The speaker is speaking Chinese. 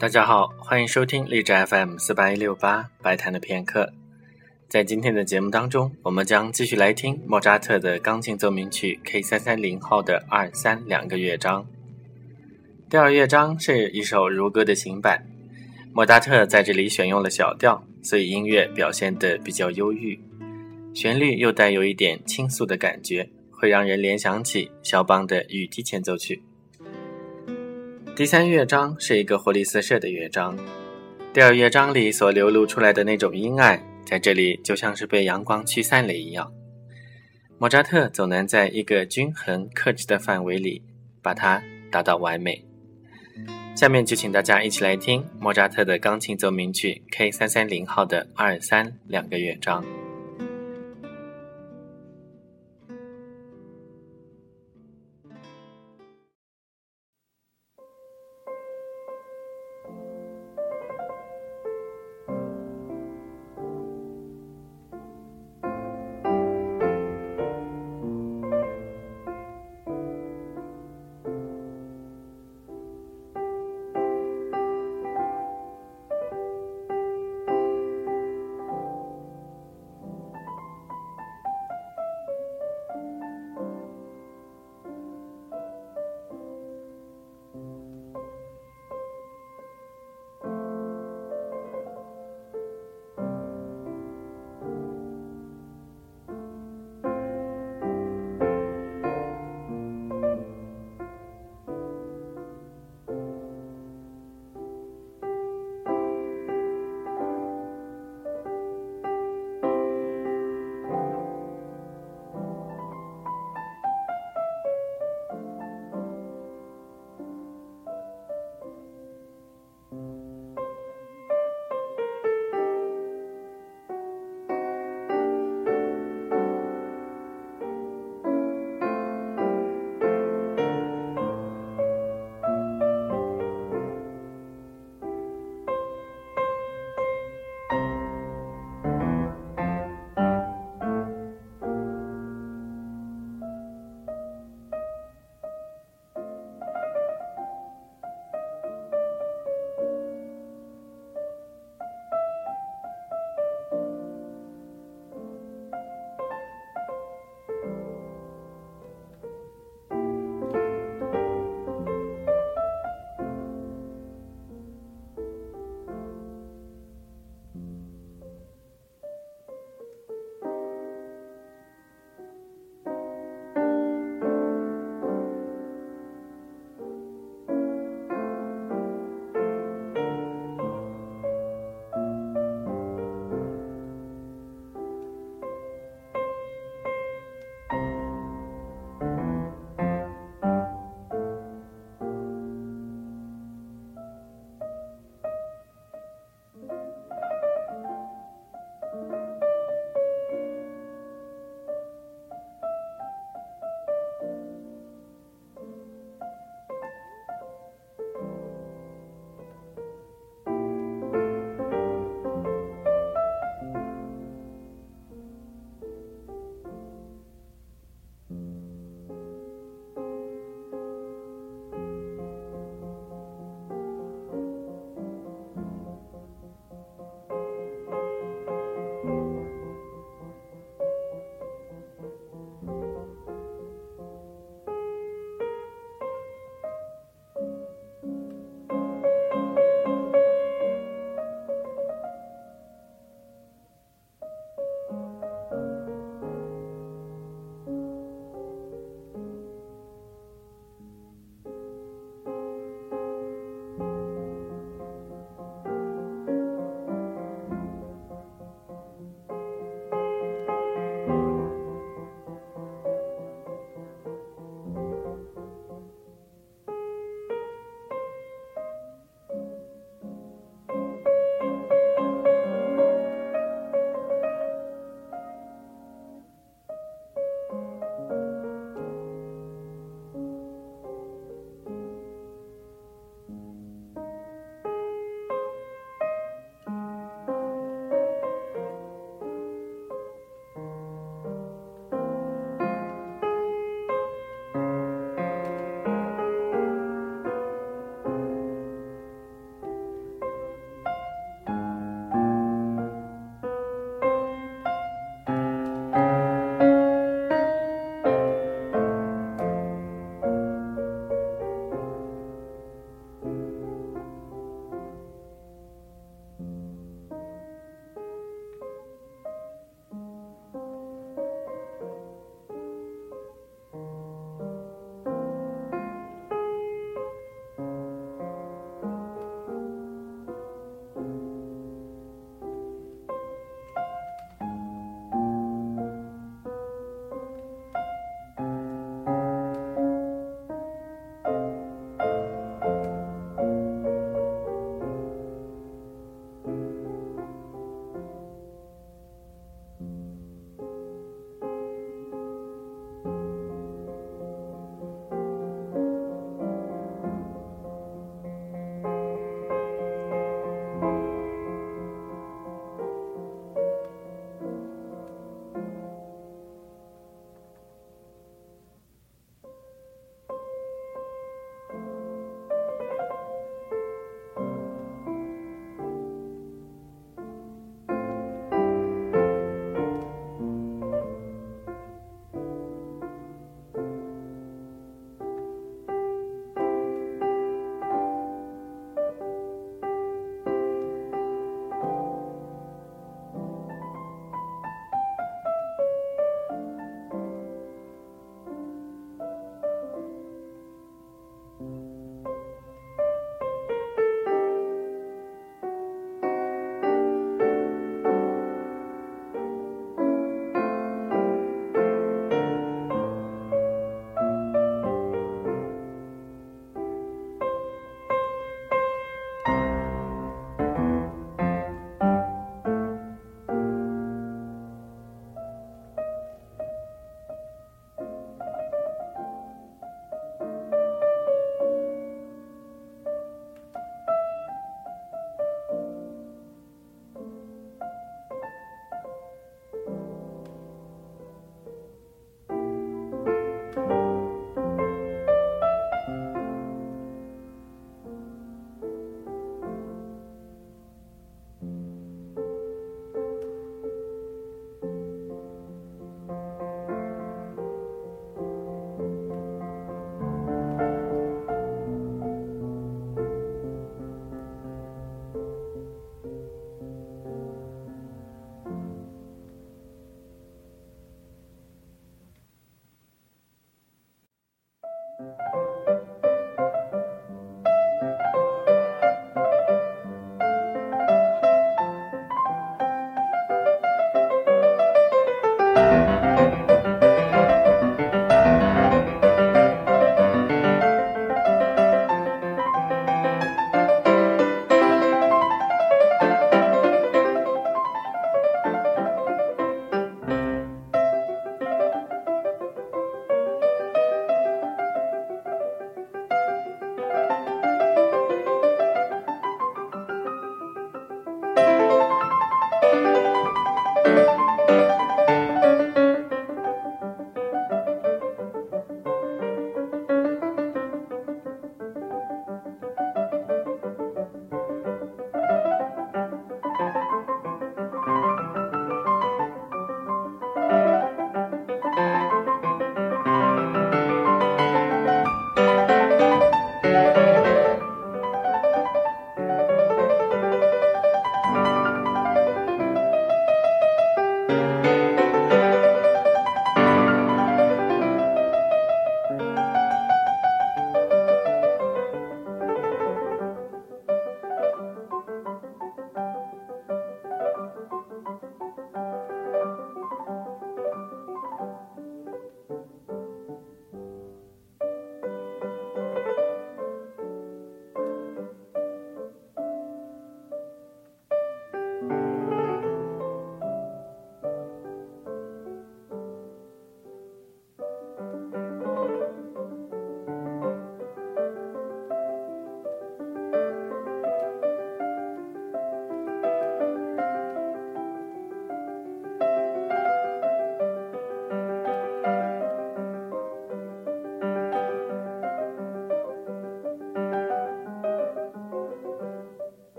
大家好，欢迎收听荔枝 FM 四八一六八白谈的片刻。在今天的节目当中，我们将继续来听莫扎特的钢琴奏鸣曲 K 三三零号的二三两个乐章。第二乐章是一首如歌的行板，莫扎特在这里选用了小调，所以音乐表现得比较忧郁，旋律又带有一点倾诉的感觉，会让人联想起肖邦的雨滴前奏曲。第三乐章是一个活力四射的乐章，第二乐章里所流露出来的那种阴暗，在这里就像是被阳光驱散了一样。莫扎特总能在一个均衡克制的范围里把它达到完美。下面就请大家一起来听莫扎特的钢琴奏鸣曲 K 三三零号的二三两个乐章。